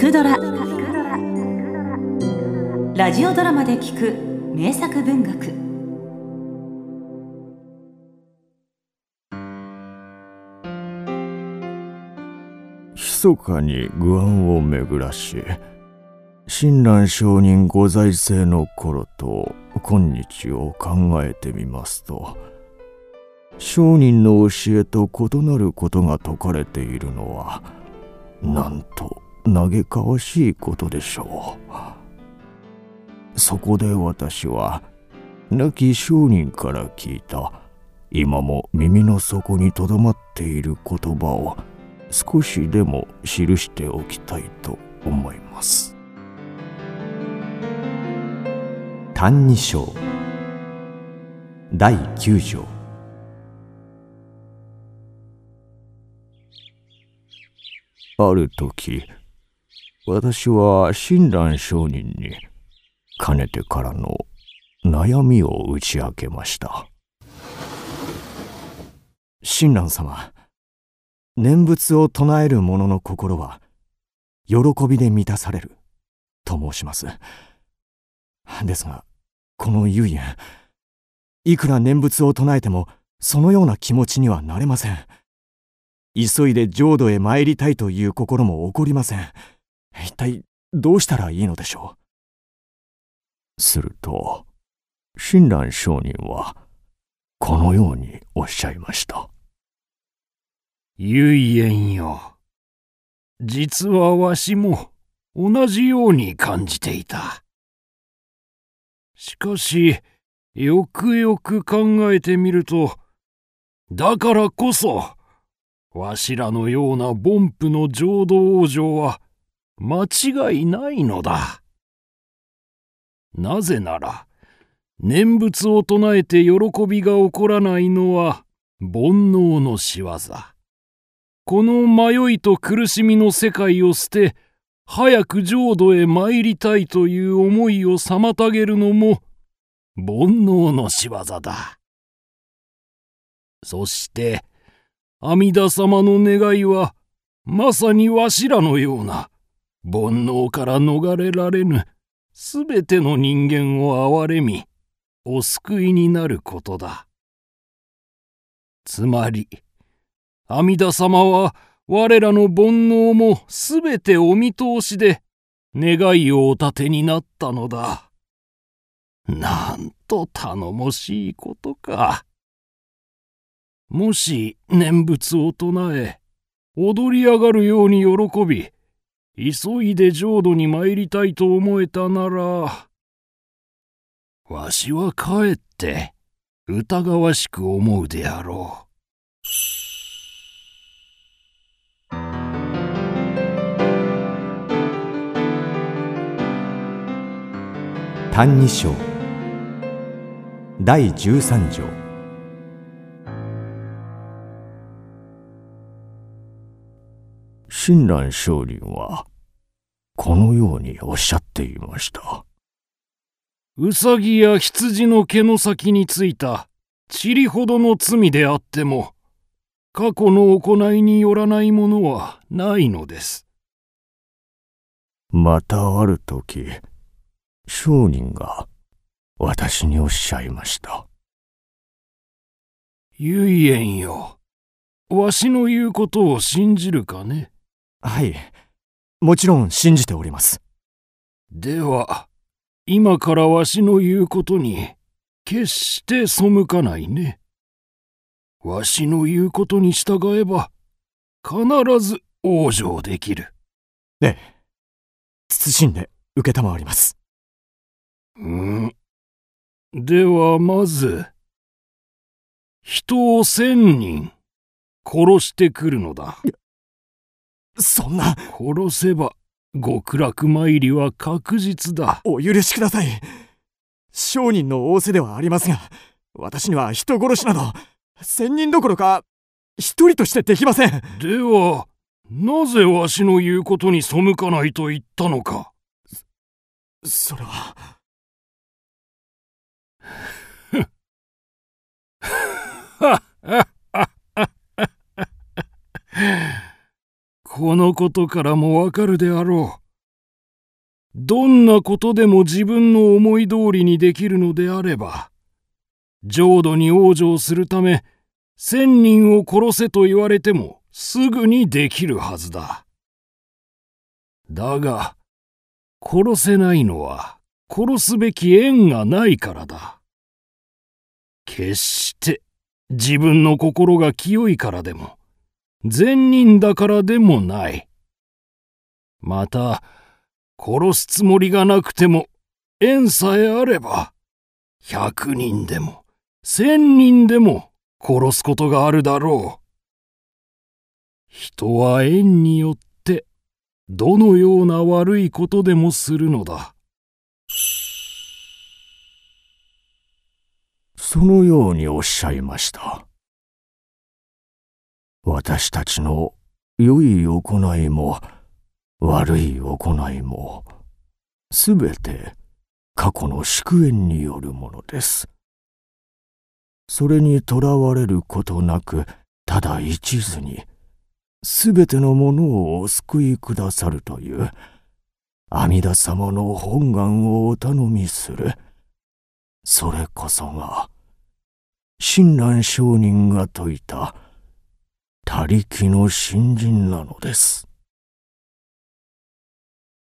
くドラ」ラジオドラマで聞く名作文学。密かに具案を巡らし親鸞上人ご在政の頃と今日を考えてみますと商人の教えと異なることが説かれているのはなんと嘆かわしいことでしょう。そこで私は亡き商人から聞いた。今も耳の底にとどまっている言葉を少しでも記しておきたいと思います「歎異抄」第9条。ある時私は親鸞上人にかねてからの悩みを打ち明けました。親鸞様念仏を唱える者の心は喜びで満たされると申します。ですがこの遊園いくら念仏を唱えてもそのような気持ちにはなれません。急いで浄土へ参りたいという心も起こりません。一体どうしたらいいのでしょう？すると親鸞上人はこのようにおっしゃいました。唯円よ。実はわしも同じように感じていた。しかしよくよく考えてみるとだからこそわしらのような凡夫の浄土往生は間違いないのだ。なぜなら、念仏を唱えて喜びが起こらないのは煩悩の仕業。この迷いと苦しみの世界を捨て、早く浄土へ参りたいという思いを妨げるのも煩悩の仕業だ。そして、阿弥陀様の願いは、まさにわしらのような、煩悩から逃れられぬ、すべての人間を憐れみ、お救いになることだ。つまり、阿弥陀様は、我らの煩悩もすべてお見通しで、願いをお立てになったのだ。なんと頼もしいことか。もし念仏を唱え、踊り上がるように喜び、急いで浄土に参りたいと思えたなら、わしはかえって疑わしく思うであろう。「歎異抄」第13条親鸞上人はこのようにおっしゃっていました。うさぎや羊の毛の先についた塵ほどの罪であっても過去の行いによらないものはないのです。またある時商人が私におっしゃいました。唯円よ。わしの言うことを信じるかね。はい。もちろん信じております。では、今からわしの言うことに、決して背かないね。わしの言うことに従えば、必ず往生できる。ええ。慎んで承ります。うん。ではまず、人を千人殺してくるのだ。そんな。殺せば、極楽参りは確実だ。お許しください。商人の仰せではありますが、私には人殺しなど、千人どころか、一人としてできません。では、なぜわしの言うことに背かないと言ったのか。それは。はっこのことからもわかるであろう。どんなことでも自分の思い通りにできるのであれば、浄土に往生するため、千人を殺せと言われてもすぐにできるはずだ。だが、殺せないのは殺すべき縁がないからだ。決して自分の心が清いからでも、善人だからでもない。また、殺すつもりがなくても、縁さえあれば、百人でも、千人でも殺すことがあるだろう。人は縁によって、どのような悪いことでもするのだ。そのようにおっしゃいました。私たちの良い行いも、悪い行いも、すべて過去の祝宴によるものです。それにとらわれることなく、ただ一途に、すべてのものをお救いくださるという、阿弥陀様の本願をお頼みする。それこそが、親鸞上人が説いた、他力の新人なのです。